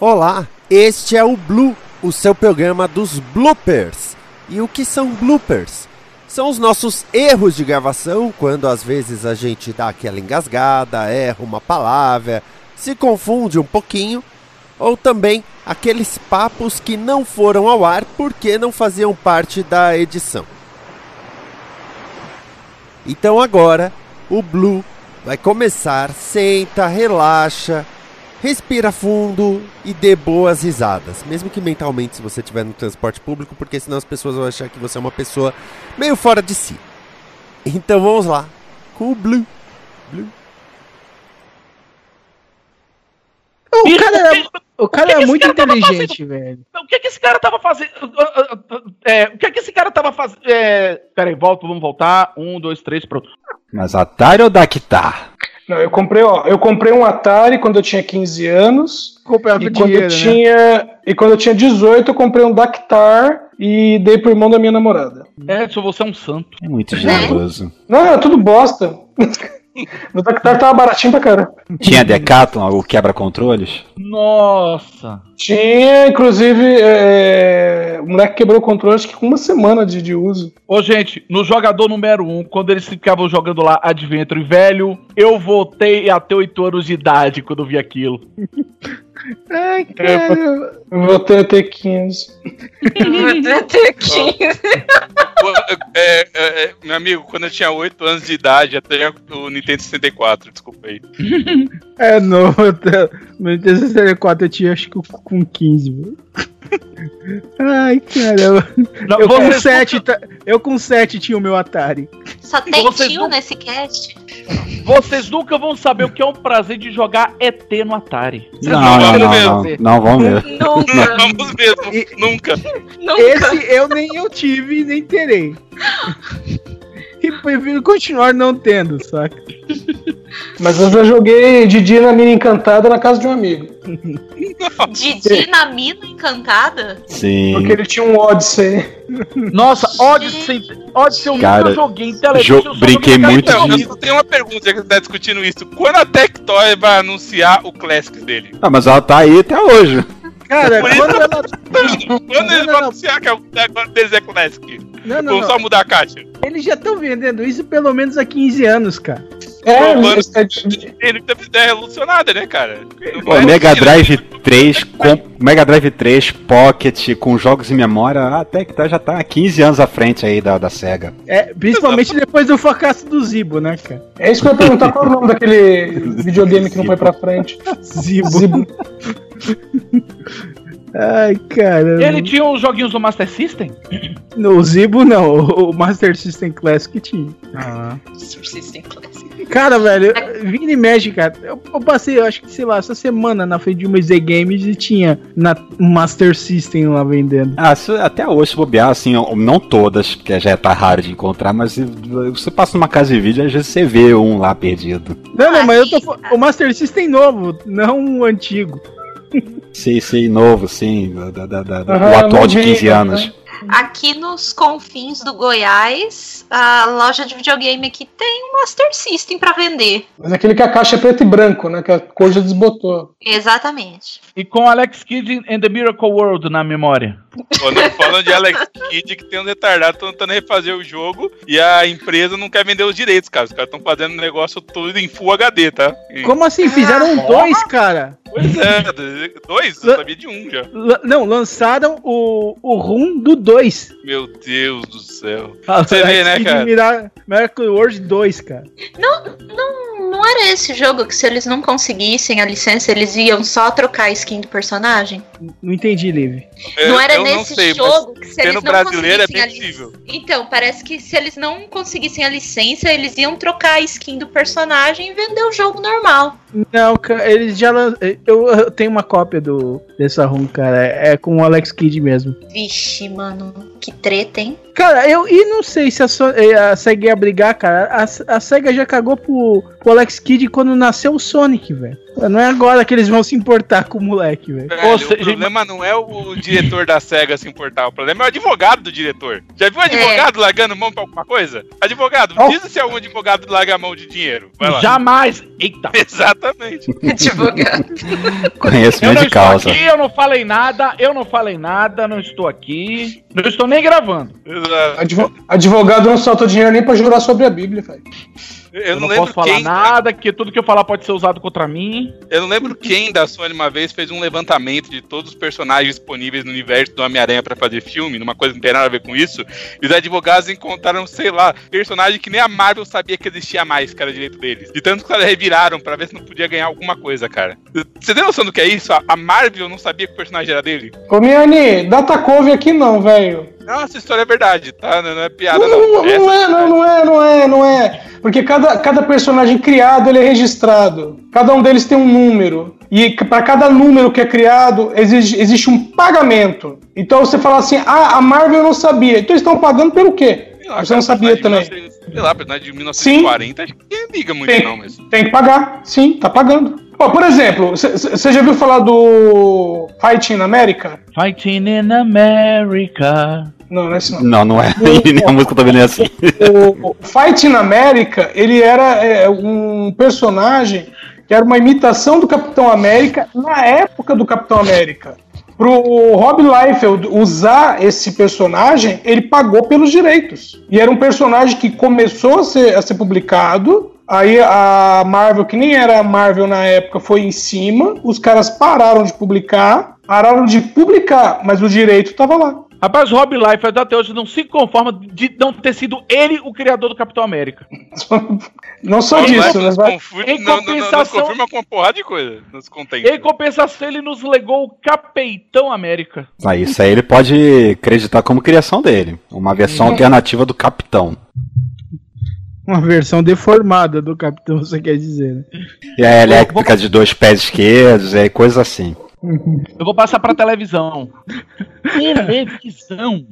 Olá, este é o Blue, o seu programa dos bloopers. E o que são bloopers? São os nossos erros de gravação, quando às vezes a gente dá aquela engasgada, erra uma palavra, se confunde um pouquinho, ou também aqueles papos que não foram ao ar porque não faziam parte da edição. Então agora o Blue vai começar, senta, relaxa, respira fundo e dê boas risadas. Mesmo que mentalmente se você estiver no transporte público, porque senão as pessoas vão achar que você é uma pessoa meio fora de si. Então vamos lá com o Blue. Blue. O cara, é, o cara que é que muito cara inteligente, velho. O que que esse cara tava fazendo? É, o que que esse cara tava fazendo? É, peraí, volta, vamos voltar. Um, dois, três, pronto. Mas Atari ou Dactar? Não, eu comprei, ó, eu comprei um Atari quando eu tinha 15 anos. Comprava E quando, dinheiro, eu né? tinha, e quando eu tinha 18, eu comprei um Dactar e dei pro irmão da minha namorada. Edson, você é um santo. É muito generoso. Não, era tudo bosta. o Dactar tava baratinho pra cara. Tinha Decathlon, o quebra-controles? Nossa. Tinha, inclusive, é, o moleque quebrou o controle acho que com uma semana de, de uso. Ô, gente, no jogador número um, quando eles ficavam jogando lá Adventure velho, eu voltei a ter 8 anos de idade quando eu vi aquilo. Ai, cara. Eu voltei a ter 15. Vou ter 15. É, é, é, meu amigo, quando eu tinha 8 anos de idade, até o Nintendo 64, desculpa aí. É, não. No Nintendo 64 eu tinha acho que com 15, velho. Ai, caramba. Não, Eu com, vocês 7, tá- eu com 7 tinha o meu Atari. Só tem Vocês tio não- nesse cast. Vocês nunca vão saber o que é um prazer de jogar ET no Atari. Vocês Não, não, vão não, ver. não, não vamos ver. Nunca, Vamos mesmo, E- nunca. nunca. Esse eu nem eu tive nem terei. E prefiro continuar não tendo, saca? Mas eu já joguei Didi na mina encantada na casa de um amigo. Didi na mina encantada? Sim. Porque ele tinha um Odyssey. Nossa, Odyssey, Odyssey eu Cara, nunca joguei em televisão. jo- brinquei joguei em muito Então, só tenho uma pergunta, já que você tá discutindo isso. Quando a Tectoy vai anunciar o Classics dele? Ah, mas ela tá aí até hoje. Cara, Por isso quando eu ela. Quando eles vão anunciar que agora deles é Classic? Não, não, Ou não. só mudar a caixa? Eles já estão vendendo isso pelo menos há 15 anos, cara. É, mano, é Ele teve ideia revolucionada, né, cara? Pô, é Mega. Drive 3, com, Mega Drive 3 Pocket com jogos em memória, até que tá, já tá há 15 anos à frente aí da, da SEGA. É, principalmente depois do fracasso do Zibo, né, cara? é isso que eu ia perguntar qual é o nome daquele videogame que não foi pra frente. Zibo. Zibo. Ai, caramba. Ele tinha os joguinhos do Master System? No o Zibo não, o Master System Classic tinha. System Classic. Cara, velho, Vini Magic, cara, eu, eu passei, eu acho que, sei lá, essa semana na frente de uma Z Games e tinha na Master System lá vendendo. Ah, até hoje, se bobear, assim, não todas, porque já tá raro de encontrar, mas se você passa numa casa de vídeo, às vezes você vê um lá perdido. Não, não, Ah, mas eu tô o Master System novo, não o antigo. Sei, sei, novo, sim, da, da, da- da- Aham, o atual de novinho, 15 anos. né? Aqui nos confins do Goiás, a loja de videogame aqui tem um Master System pra vender. Mas aquele que a caixa é preto e branco, né? Que a cor já desbotou. Exatamente. E com Alex Kidd and the Miracle World na memória. Não falando de Alex Kidd que tem um retardado tentando refazer o jogo e a empresa não quer vender os direitos, cara. Os caras estão fazendo um negócio tudo em Full HD, tá? E- Como assim? Fizeram dois, cara? Pois é, dois? Eu sabia de um já. Lan- não, lançaram o, o RUM do 2. Meu Deus do céu. Ah, Você vê, né, cara? Mira- Miracle World 2, cara. Não, não, não, não era esse jogo que se eles não conseguissem a licença, eles iam só trocar a skin do personagem? Não entendi, Liv. Não era eu nesse sei, mas jogo que se eles não brasileiro é conseguissem a bem possível. Então, parece que se eles não conseguissem a licença, eles iam trocar a skin do personagem e vender o jogo normal. Não, eles já. lan- Eu, eu tenho uma cópia do dessa ROM, cara. É, é com o Alex Kidd mesmo. Vixe, mano, que treta, hein? Cara, eu e não sei se a, So- eh, a SEGA ia brigar, cara. A, a SEGA já cagou pro, pro Alex Kidd quando nasceu o Sonic, velho. Não é agora que eles vão se importar com o moleque, velho. Seja, o problema não é o diretor da SEGA se importar, o problema é o advogado do diretor. Já viu o advogado largando mão pra alguma coisa? Advogado, Oh. diz se é um advogado larga a mão de dinheiro. Vai lá. Jamais. Eita. Exatamente. Advogado. Eu Conhecimento não de estou causa. aqui, eu não falei nada, eu não falei nada, não estou aqui. Não estou nem gravando. Advo- Advogado não solta dinheiro nem pra jurar sobre a Bíblia, velho. Eu, Eu, não, não, posso falar quem. nada, que tudo que eu falar pode ser usado contra mim. Eu não lembro quem da Sony uma vez fez um levantamento de todos os personagens disponíveis no universo do Homem-Aranha pra fazer filme, numa coisa que não tem nada a ver com isso. E os advogados encontraram, sei lá, personagem que nem a Marvel sabia que existia mais, era direito deles. De tanto que eles reviraram pra ver se não podia ganhar alguma coisa, cara. Você tem noção do que é isso? A- Marvel não sabia que o personagem era dele? Ô, data couve aqui não, velho. Não, essa história é verdade, tá? Não, não é piada, Não, não. não, não é, não, não é, não é, não é. Porque cada, cada personagem criado ele é registrado. Cada um deles tem um número. E para cada número que é criado, exige- existe um pagamento. Então você fala assim, ah, a Marvel não sabia. Então eles estão pagando pelo quê? Lá, Você não sabia de também. 1900 Sei lá, personagem de 1940, acho que ninguém liga muito, Tem. não, mas. Tem que pagar, sim, tá pagando. Ó, por exemplo, você já viu falar do Fighting America? Fighting in America. Não, não é esse não. Não, não é. E nem a música também não é assim. o Fighting América, ele era é, um personagem que era uma imitação do Capitão América na época do Capitão América. Pro Rob Liefeld usar esse personagem, ele pagou pelos direitos. E era um personagem que começou a ser, a ser publicado. Aí a Marvel, que nem era a Marvel na época, foi em cima. Os caras pararam de publicar. Pararam de publicar, mas o direito estava lá. Rapaz, o Rob Liefeld até hoje não se conforma de não ter sido ele o criador do Capitão América. Não só Rob disso, né? confunde- Em não- não- não- compensação- confirma com uma porrada de coisa. Nos contém. Em compensação, ele nos legou o Capitão América. Ah, isso aí ele pode acreditar como criação dele. Uma versão alternativa do Capitão. Uma versão deformada do Capitão, você quer dizer, né? E a elétrica de dois pés esquerdos, e aí coisa assim. Eu vou passar pra televisão. televisão.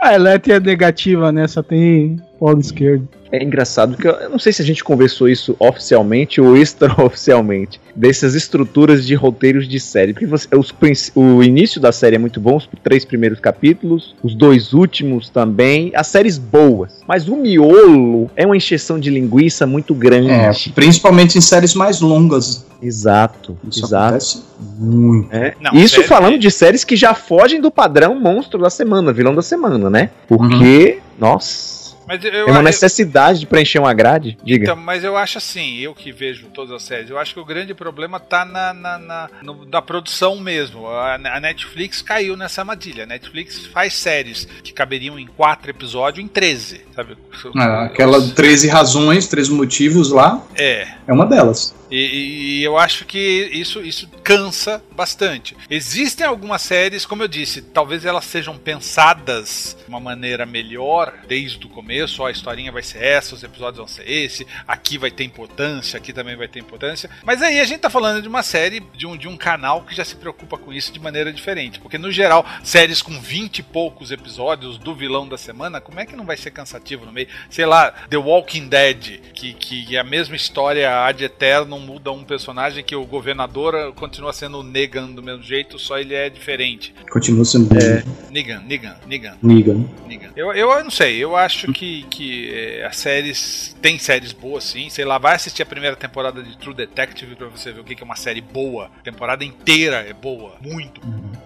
A Eletria é negativa, né? Só tem polo esquerdo. É engraçado que eu, não sei se a gente conversou isso oficialmente ou extraoficialmente, dessas estruturas de roteiros de série. Porque você- os o início da série é muito bom, os três primeiros capítulos, os dois últimos também, as séries boas. Mas o miolo é uma encheção de linguiça muito grande. É, principalmente em séries mais longas. Exato, Isso exato. acontece muito. É. Não, Isso série- falando de séries que já fogem do padrão monstro da semana, vilão da semana, né? Porque, nossa, Mas eu, é uma eu- necessidade de preencher uma grade. Diga. Então, mas eu acho assim, eu que vejo todas as séries, eu acho que o grande problema tá na, na, na, no- na produção mesmo. A, a Netflix caiu nessa armadilha. A Netflix faz séries que caberiam em quatro episódios em 13, sabe? É, aquela 13 razões, 13 motivos lá, É. é uma delas. E, e- e eu acho que isso, isso cansa bastante. Existem algumas séries, como eu disse, talvez elas sejam pensadas de uma maneira melhor desde o começo. Ó, a historinha vai ser essa, os episódios vão ser esse, aqui vai ter importância, aqui também vai ter importância. Mas aí a gente tá falando de uma série, de um, de um canal que já se preocupa com isso de maneira diferente. Porque no geral, séries com 20 e poucos episódios do vilão da semana, como é que não vai ser cansativo no meio? Sei lá, The Walking Dead, que, que é a mesma história ad eterno, muda um personagem que o governador continua sendo o Negan do mesmo jeito, só ele é diferente. Continua sendo É. Negan, Negan, Negan. Negan. Negan. Eu, eu não sei, eu acho que, que é, as séries. Tem séries boas sim. Sei lá, vai assistir a primeira temporada de True Detective pra você ver o que que é uma série boa. A temporada inteira é boa, muito.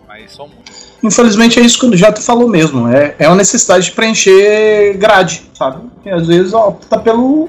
Mas só muito. Infelizmente é isso que o Jato falou mesmo. É, é uma necessidade de preencher grade, sabe? E às vezes opta pelo.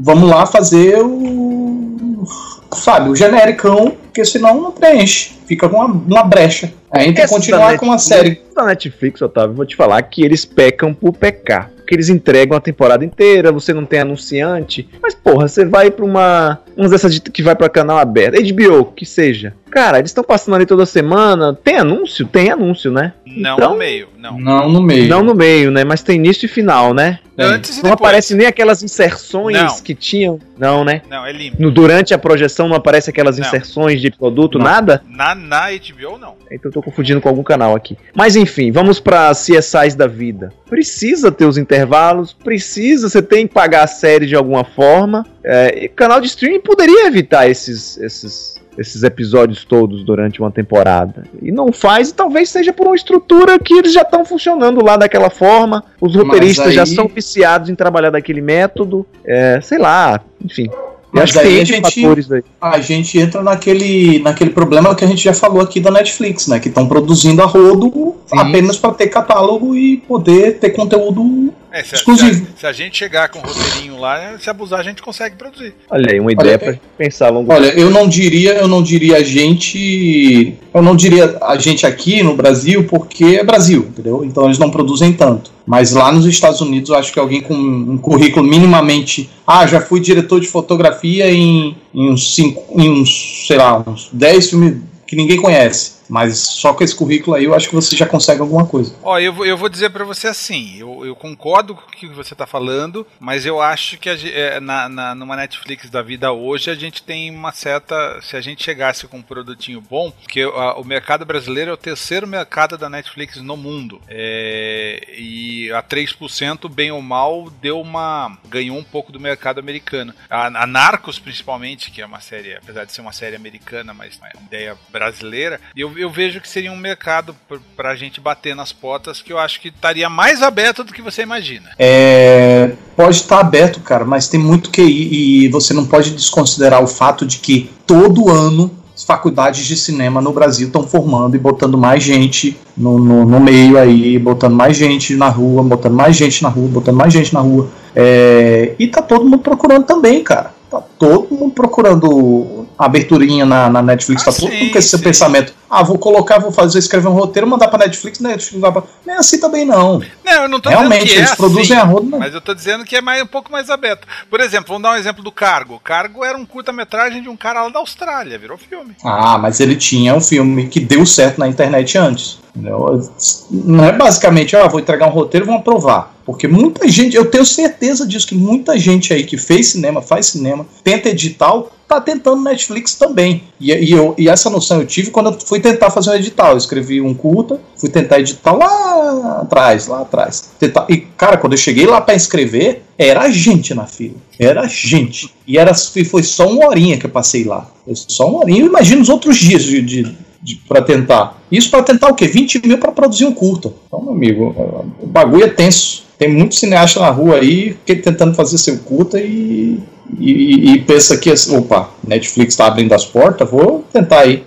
Vamos lá fazer o. Sabe, o genericão, porque senão não preenche. Fica com uma, uma brecha. Aí tem que Essa continuar com uma série. Da Netflix, Otávio, vou te falar que eles pecam por pecar. Porque eles entregam a temporada inteira, você não tem anunciante. Mas, porra, você vai pra uma. Umas dessas de- que vai pra canal aberto, HBO, que seja. Cara, eles estão passando ali toda semana. Tem anúncio? Tem anúncio, né? Não Então- no meio, não. Não no meio. Não no meio, né? Mas tem início e final, né? Antes e Não depois. aparece nem aquelas inserções Não. que tinham. Não, né? Não, é limpo. No, durante a projeção não aparece aquelas Não. inserções de produto, nada? Na, na HBO, não. Então eu tô confundindo com algum canal aqui. Mas enfim, vamos pra CSIs da vida. Precisa ter os intervalos, precisa, você tem que pagar a série de alguma forma. É, e canal de streaming poderia evitar esses, esses, esses episódios todos durante uma temporada. E não faz, e talvez seja por uma estrutura que eles já estão funcionando lá daquela forma. Os roteiristas aí- já são viciados em trabalhar daquele método. É, sei lá, enfim. Eu Mas acho que a gente-. A gente entra naquele, naquele problema que a gente já falou aqui da Netflix, né? Que estão produzindo a rodo apenas para ter catálogo e poder ter conteúdo É, se, a- exclusivo. se a, se a gente chegar com o roteirinho lá, se abusar, a gente consegue produzir. Olha aí, uma ideia Olha, pra pensar longo Olha, eu não diria, eu não diria a gente, eu não diria a gente aqui no Brasil, porque é Brasil, entendeu? Então eles não produzem tanto. Mas lá nos Estados Unidos, eu acho que alguém com um currículo minimamente, ah, já fui diretor de fotografia em, em uns cinco, em uns, sei lá, uns 10 filmes que ninguém conhece. Mas só com esse currículo aí, eu acho que você já consegue alguma coisa. Ó, eu, vou- eu vou dizer pra você assim, eu, eu concordo com o que você tá falando, mas eu acho que a é, na, na- numa Netflix da vida hoje a gente tem uma certa. Se a gente chegasse com um produtinho bom, porque a- o mercado brasileiro é o terceiro mercado da Netflix no mundo. É, e a 3%, bem ou mal, deu uma. ganhou um pouco do mercado americano. A, a Narcos, principalmente, que é uma série, apesar de ser uma série americana, mas uma ideia brasileira, eu, eu vejo que seria um mercado pr- pra gente bater nas portas que eu acho que estaria mais aberto do que você imagina. É, pode estar aberto, cara, mas tem muito QI e você não pode desconsiderar o fato de que todo ano as faculdades de cinema no Brasil estão formando e botando mais gente no, no, no meio aí, botando mais gente na rua, botando mais gente na rua, botando mais gente na rua. É, e tá todo mundo procurando também, cara. Tá todo mundo procurando aberturinha na, na Netflix, Ah, tá todo sim, mundo com esse sim. pensamento. Ah, vou colocar, vou fazer, escrever um roteiro, mandar pra Netflix, Netflix vai pra... Não é assim também não. Não, eu não tô Realmente, dizendo que é eles produzem assim, a roda, não. mas eu tô dizendo que é mais, um pouco mais aberto. Por exemplo, vamos dar um exemplo do Cargo. Cargo era um curta-metragem de um cara lá da Austrália, virou filme. Ah, mas ele tinha um filme que deu certo na internet antes. Não é basicamente, ah, vou entregar um roteiro, vão aprovar. Porque muita gente, eu tenho certeza disso, que muita gente aí que fez cinema, faz cinema, tenta edital, tá tentando Netflix também. E, e eu, e essa noção eu tive quando eu fui tentar fazer um edital. Eu escrevi um curta, fui tentar edital lá atrás, lá atrás. Tentar- e, cara, quando eu cheguei lá pra inscrever, era gente na fila. Era gente. E era, e foi só uma horinha que eu passei lá. Foi só uma horinha. Imagina os outros dias de, de, para tentar. Isso para tentar o quê? 20 mil para produzir um curta. Então, meu amigo, o bagulho é tenso. Tem muito cineasta na rua aí que tentando fazer seu curta e, e, e pensa que, opa, Netflix está abrindo as portas, vou tentar aí.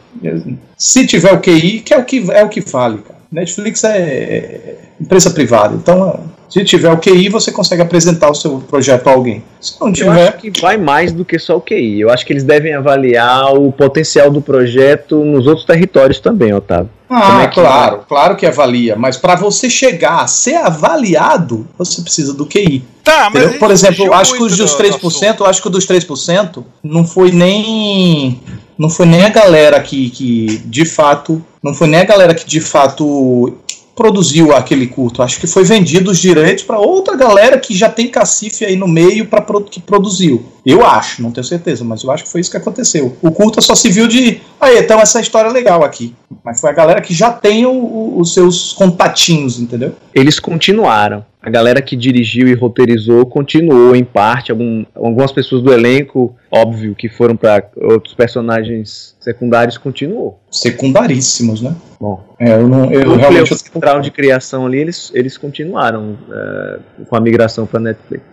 Se tiver o QI, que é o que, é o que vale, cara. Netflix é empresa privada, então se tiver o QI, você consegue apresentar o seu projeto a alguém. Se não Eu tiver, acho que vai mais do que só o QI. Eu acho que eles devem avaliar o potencial do projeto nos outros territórios também, Otávio. Ah, é claro, claro que avalia, mas para você chegar a ser avaliado, você precisa do QI. Tá, mas? Por exemplo, eu acho que os dos do- 3%, eu acho que o dos 3% não foi nem não foi nem a galera que, que de fato, não foi nem a galera que de fato produziu aquele curto. Acho que foi vendido os direitos para outra galera que já tem cacife aí no meio para que produziu. Eu acho, não tenho certeza, mas eu acho que foi isso que aconteceu. O curta só se viu de, aí, então essa história é legal aqui. Mas foi a galera que já tem o- o- os seus contatinhos, entendeu? Eles continuaram. A galera que dirigiu e roteirizou continuou em parte. Algum- algumas pessoas do elenco, óbvio, que foram para outros personagens secundários, continuou. Secundaríssimos, né? Bom, É, eu não, eu o realmente núcleo central de criação ali, eles, eles continuaram é, com a migração para Netflix.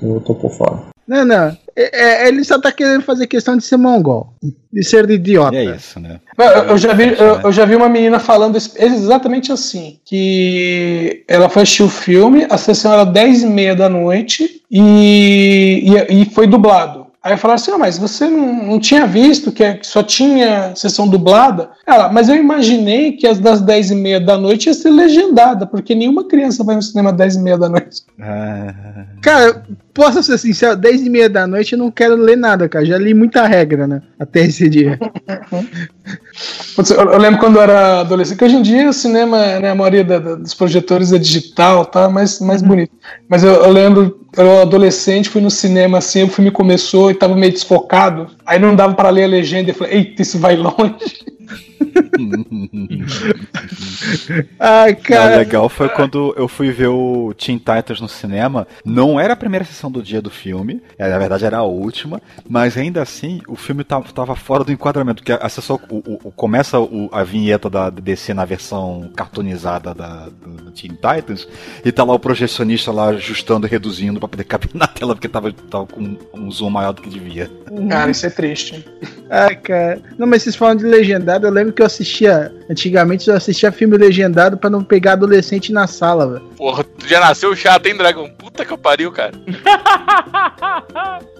eu tô por fora. Não, não. É, é, ele só tá querendo fazer questão de ser mongol. De ser idiota. E é isso, né? Eu, eu já vi, eu, eu já vi uma menina falando exatamente assim: que ela foi assistir o filme, a sessão era 10 e meia da noite e, e, e foi dublado. Aí falaram assim: ah, mas você não, não tinha visto que é- que só tinha sessão dublada? Ela, mas eu imaginei que as das 10 e meia da noite ia ser legendada, porque nenhuma criança vai no cinema às 10 e meia da noite. Cara, posso ser sincero, 10 e meia da noite eu não quero ler nada, cara. Já li muita regra, né? Até esse dia. Eu, lembro quando eu era adolescente, que hoje em dia o cinema, né, a maioria da- da- dos projetores é digital, tá mais, mais bonito. Mas eu, eu lembro, eu era adolescente, fui no cinema assim, o filme começou e tava meio desfocado, aí não dava pra ler a legenda, eu falei, eita, isso vai longe. Ai, O cara. legal foi quando eu fui ver o Teen Titans no cinema. Não era a primeira sessão do dia do filme, é, na verdade era a última, mas ainda assim o filme tava, tava fora do enquadramento, porque a sessão o, o- o- começa o- a vinheta da DC na versão cartoonizada da, do, do Teen Titans e tá lá o projecionista lá ajustando e reduzindo pra poder caber na tela, porque tava, tava com um zoom maior do que devia. Cara, isso é triste. Ai, cara. Não, mas vocês falam de legendado, eu lembro que eu assistia. Antigamente eu assistia filme legendado pra não pegar adolescente na sala, velho. Porra, tu já nasceu chato, hein, Dragão? Puta que eu pariu, cara.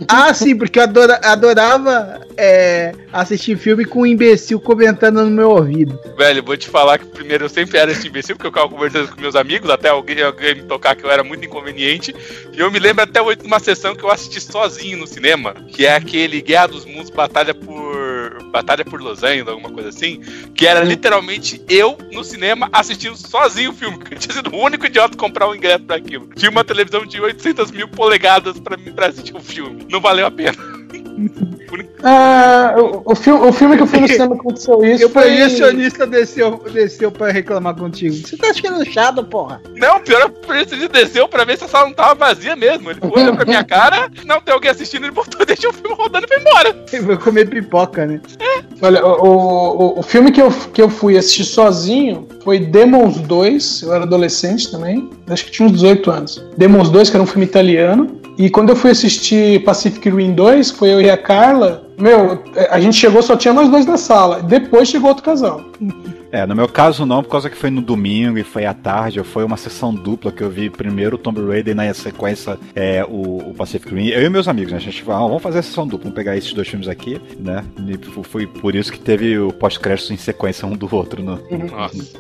Ah, sim, porque eu adora- adorava é, assistir filme com um imbecil comentando no meu ouvido. Velho, vou te falar que primeiro eu sempre era esse imbecil, porque eu ficava conversando com meus amigos, até alguém, alguém me tocar que eu era muito inconveniente. E eu me lembro até hoje de uma sessão que eu assisti sozinho no cinema, que é aquele Guerra dos Mundos Batalha por. Batalha por Los Angeles, alguma coisa assim. Que era literalmente eu no cinema assistindo sozinho o filme. Eu tinha sido o único idiota comprar o ingresso pra aquilo. Tinha uma televisão de 800 mil polegadas pra assistir o filme. Não valeu a pena. Ah, o, o, filme, o filme que eu fui no cinema aconteceu isso. E o foi- projecionista desceu, desceu pra reclamar contigo. Você tá achando chato, porra? Não, pior é que o presidente desceu pra ver se a sala não tava vazia mesmo. Ele foi olhou pra minha cara, não tem alguém assistindo, ele botou, deixou o filme rodando e foi embora. Eu vou comer pipoca, né? Olha, o, o, o filme que eu, que eu fui assistir sozinho foi Demons 2. Eu era adolescente também, acho que tinha uns 18 anos. Demons 2, que era um filme italiano. E quando eu fui assistir Pacific Rim 2, foi eu e a Carla. Meu, a gente chegou, só tinha nós dois na sala. Depois chegou outro casal. É, no meu caso não, por causa que foi no domingo e foi à tarde, foi uma sessão dupla que eu vi primeiro o Tomb Raider e na sequência é, o, o Pacific Rim. Eu e meus amigos, né? A gente falou, ah, vamos fazer a sessão dupla, vamos pegar esses dois filmes aqui, né? E foi por isso que teve o pós-crédito em sequência um do outro no,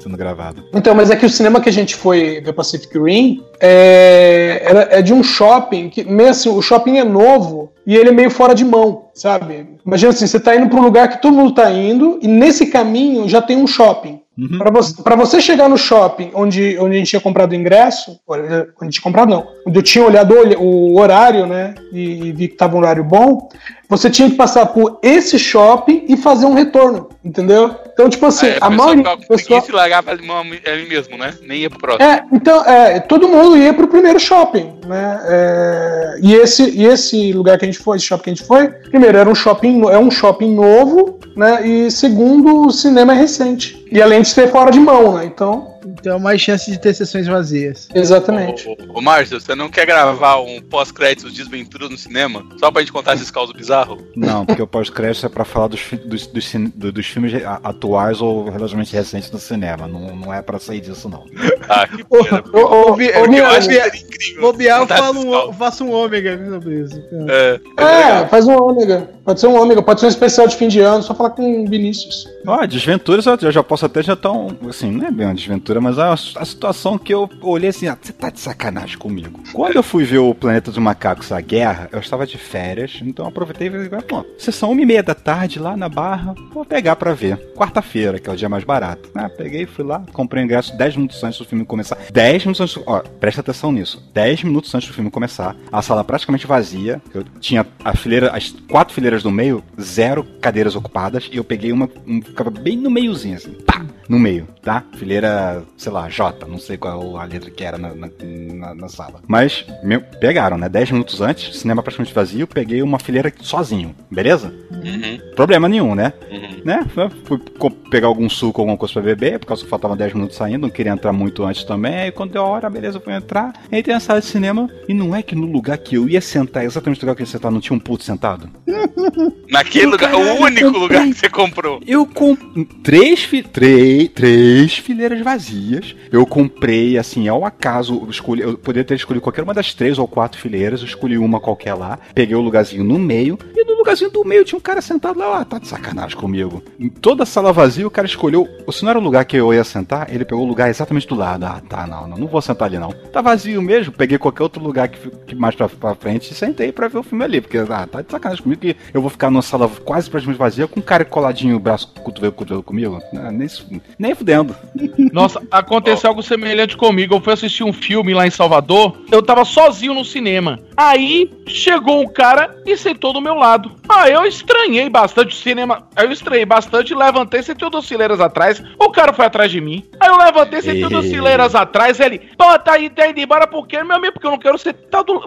sendo gravado. Então, mas é que o cinema que a gente foi ver Pacific Rim é, era- é de um shopping que, meio assim, o shopping é novo e ele é meio fora de mão, sabe? Imagina assim, você tá indo para um lugar que todo mundo tá indo e nesse caminho já tem um shopping. Pra você, pra você chegar no shopping onde, onde a gente tinha comprado o ingresso, onde a gente tinha comprado não, onde eu tinha olhado o, horário, né, e, e vi que tava um horário bom, você tinha que passar por esse shopping e fazer um retorno, entendeu? Então, tipo assim, É, a maioria pessoal... preguiça e largava ali mesmo, né? Nem ia pro próximo. É, então, é, todo mundo ia pro primeiro shopping, né? É, e, esse, e esse lugar que a gente foi, esse shopping que a gente foi, primeiro, era um shopping, é um shopping novo, né? E segundo, o cinema é recente. E além de ser fora de mão, né? Então, Então, mais chance de ter sessões vazias. exatamente. Ô, Márcio, você não quer gravar um pós-créditos Desventuras no cinema? Só pra gente contar esses causos bizarros? Não, porque o pós-crédito é pra falar dos, dos, dos, dos filmes atuais ou relativamente recentes do cinema. Não, não é pra sair disso, não. Ah, que pena. Ô, ô, ô, Bobear, ô, bobear, bobear, eu Contar falo esses um, causos. faço um ômega sobre isso. É, É, faz um ômega. Pode ser um ômega, pode ser um especial de fim de ano, só falar com o Vinícius. Ó, desventuras eu já, posso até já tá um, assim, não é bem uma desventura, mas a, a situação que eu olhei assim, ah, você tá de sacanagem comigo. Quando eu fui ver o Planeta dos Macacos, a Guerra, eu estava de férias, então eu aproveitei e falei, pô, sessão uma e meia da tarde lá na Barra, vou pegar pra ver. Quarta-feira, que é o dia mais barato. Ah, peguei, fui lá, comprei o ingresso 10 minutos antes do filme começar. 10 minutos antes, do- ó, presta atenção nisso. 10 minutos antes do filme começar, a sala praticamente vazia, eu tinha a fileira, as quatro fileiras do meio, zero cadeiras ocupadas, e eu peguei uma, um, ficava bem no meiozinho, assim, pá, no meio, tá? Fileira, sei lá, J, não sei qual a letra que era na, na, na- na sala. Mas, meu, pegaram, né? 10 minutos antes, cinema praticamente vazio, peguei uma fileira sozinho, beleza? Uhum. Problema nenhum, né? Uhum. né? Fui pegar algum suco, alguma coisa pra beber, por causa que faltavam 10 minutos saindo, não queria entrar muito antes também. Aí quando deu a hora, beleza, eu fui entrar. Entrei na sala de cinema e não é que no lugar que eu ia sentar, exatamente no lugar que eu ia sentar, não tinha um puto sentado? Naquele lugar, o único lugar que você comprou. Eu comprei três, fi- três, fileiras vazias. Eu comprei, assim, ao acaso, eu, escolhi, eu poderia ter escolhido qualquer uma das três ou quatro fileiras. Eu escolhi uma qualquer lá. Peguei o lugarzinho no meio. E no lugarzinho do meio tinha um cara sentado lá. Ah, tá de sacanagem comigo. Em toda a sala vazia, o cara escolheu. Se não era o lugar que eu ia sentar, ele pegou o lugar exatamente do lado. Ah, tá, não, não, não vou sentar ali não. Tá vazio mesmo. Peguei qualquer outro lugar que, que mais pra, pra frente e sentei pra ver o filme ali. Porque, ah, tá de sacanagem comigo que eu vou ficar numa sala quase praticamente vazia com um cara coladinho, braço, cotovelo, cotovelo comigo. Ah, nem, nem fudendo. Nossa, aconteceu algo semelhante comigo. Eu fui assistir um filme lá em Salvador. Eu tava sozinho no cinema. Aí chegou um cara e sentou do meu lado. Ah, eu estranhei bastante o cinema. Aí eu estranhei bastante, levantei, sentei duas fileiras atrás. O cara foi atrás de mim. Aí eu levantei, sentei duas Ei. fileiras atrás. Ele, pô, tá aí, tá indo embora por quê, meu amigo? Porque eu não quero sentar do,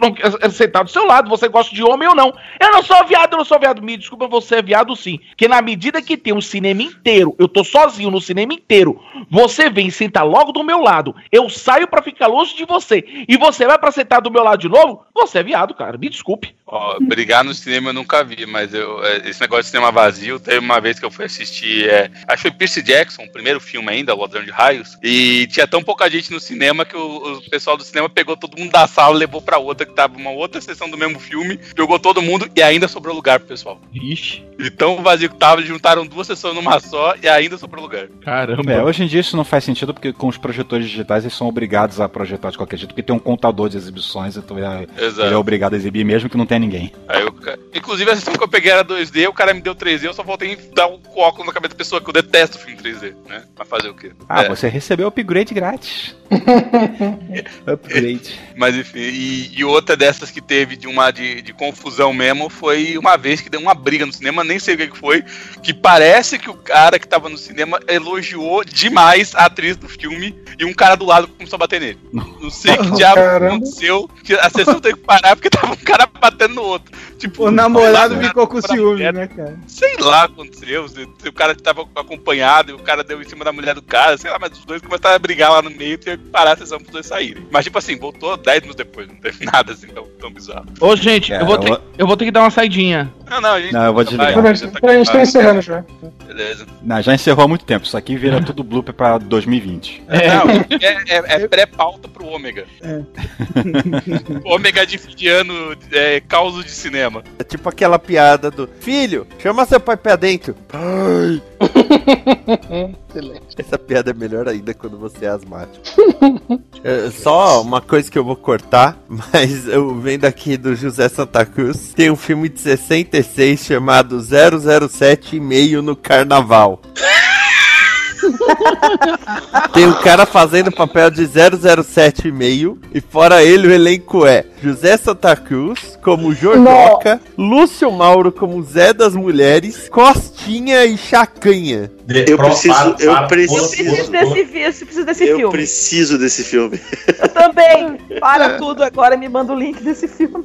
não quero sentar do seu lado. Você gosta de homem ou não? Eu não sou viado, eu não sou viado. Me desculpa, você é viado sim. Porque na medida que tem um cinema inteiro, eu tô sozinho no cinema inteiro, você vem sentar logo do meu lado, eu saio pra ficar longe de você, e você vai pra sentar do meu lado de novo, você é viado, cara. Me desculpe. Ó, brigar no cinema eu nunca vi, mas eu, é, esse negócio de cinema vazio, teve uma vez que eu fui assistir, é, acho que foi Percy Jackson, o primeiro filme ainda, O Ladrão de Raios, e tinha tão pouca gente no cinema que o, o pessoal do cinema pegou todo mundo da sala, levou pra outra, que tava uma outra sessão do mesmo filme, jogou todo mundo e ainda sobrou lugar pro pessoal. Ixi, E tão vazio que tava, eles juntaram duas sessões numa só e ainda sobrou lugar. caramba. É, hoje em dia isso não faz sentido porque com os projetores digitais eles são obrigados a projetar de qualquer jeito, porque tem um contador de exibições, então ele é, ele é obrigado a exibir mesmo que não tenha ninguém. Aí eu, ca- inclusive a sessão que eu peguei era 2D, o cara me deu 3D, eu só voltei a dar um óculos na cabeça da pessoa, que eu detesto filme 3D, né? Mas fazer o quê? Ah, É. você recebeu o upgrade grátis. upgrade. Mas enfim, e, e outra dessas que teve de uma de, de confusão mesmo foi uma vez que deu uma briga no cinema, nem sei o que que foi, que parece que o cara que tava no cinema elogiou demais a atriz do filme e um cara do lado começou a bater nele. Não sei que diabo Caramba. aconteceu, que a sessão teve que parar porque tava um cara batendo no outro. Tipo, O namorado lá, ficou com ciúme, né, cara? Sei lá o que aconteceu, se, se o cara tava acompanhado e o cara deu em cima da mulher do cara, sei lá, mas os dois começaram a brigar lá no meio e teve que parar a sessão pros dois saírem. Mas tipo assim, voltou 10 minutos depois, não teve nada assim tão, tão bizarro. Ô, gente, É, eu, vou ter, eu- eu vou ter que dar uma saidinha. Não, não, a gente. Não, eu vou vai, desligar. Tá a gente tá encerrando já. Beleza. Não, já encerrou há muito tempo, isso aqui vira tudo blooper pra 2020. Não, é, é- é pré-pauta pro ômega. ômega de fim de ano, é, causa de cinema. É tipo aquela piada do Filho, chama seu pai pra dentro. Pai! Essa piada é melhor ainda quando você é asmático. É, só uma coisa que eu vou cortar, mas eu vendo aqui do José Santa Cruz, tem um filme de 66 chamado 007 e meio no Carnaval. Tem um cara fazendo papel de 007 e meio e fora ele o elenco é José Santa Cruz como Jordoca, Lúcio Mauro como Zé das Mulheres, Costinha e Chacanha. Eu preciso- eu preciso- Eu preciso desse, fi- eu preciso desse Eu filme. preciso desse filme. Eu também. Para tudo agora, me manda o link desse filme.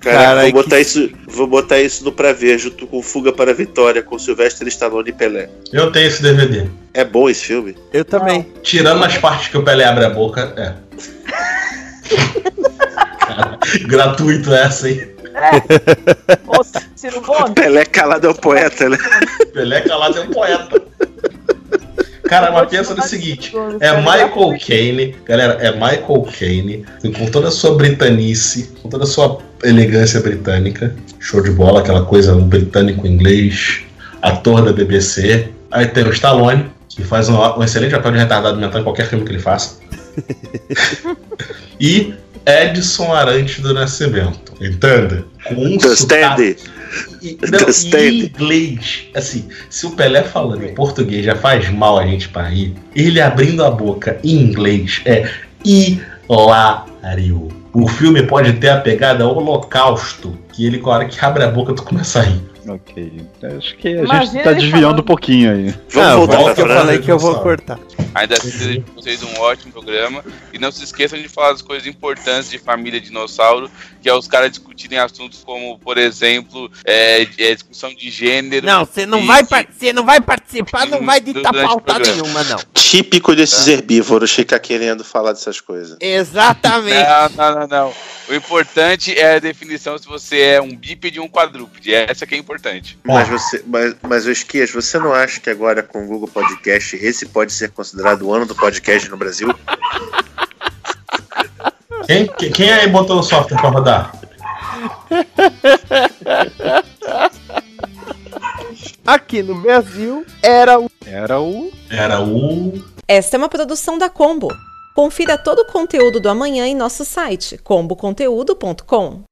Cara, vou que- botar isso, vou botar isso no pra ver junto com Fuga para a Vitória com Sylvester Stallone e Pelé. Eu tenho esse DVD. É bom esse filme? Eu também. Tirando as partes que o Pelé abre a boca, é. Cara, gratuito essa, hein? Ô, Ciro Gomes. Pelé calado é o poeta, né? Pelé calado é um poeta. Cara, mas pensa no seguinte: é Michael Caine, galera, é Michael Caine, com toda a sua britanice, com toda a sua elegância britânica, show de bola, aquela coisa um britânico inglês, ator da BBC. Aí tem o Stallone, que faz um, um excelente papel de retardado mental em qualquer filme que ele faça. e Edson Arantes do Nascimento, entende? Com um sotaque- e, não, e em inglês, assim, se o Pelé falando em português já faz mal a gente pra rir, ele abrindo a boca em inglês é hilário. O filme pode ter a pegada holocausto, que ele, com a hora que abre a boca, tu começa a rir. Ok. Acho que a Imagina gente tá ele desviando falando. um pouquinho aí. Vamos Não, voltar pra que eu falei que eu vou cortar. Ainda assim, desejo pra vocês um ótimo programa. E não se esqueçam de falar das coisas importantes de família dinossauro, que é os caras discutirem assuntos como, por exemplo, é, é, discussão de gênero. Não, você não, e- vai não vai participar, não vai ditar pauta nenhuma, não. Típico desses herbívoros ficar querendo falar dessas coisas. Exatamente. Não, não, não, não. O importante é a definição se você é um bípede ou um quadrúpede. Essa que é importante. Mas você, mas, mas o Esquias, você não acha que agora com o Google Podcast esse pode ser considerado o ano do podcast no Brasil? Quem, quem- quem aí botou o software pra rodar? Aqui no Brasil era o. Era o. Era o. Esta é uma produção da Combo. Confira todo o conteúdo do amanhã em nosso site comboconteúdo.com.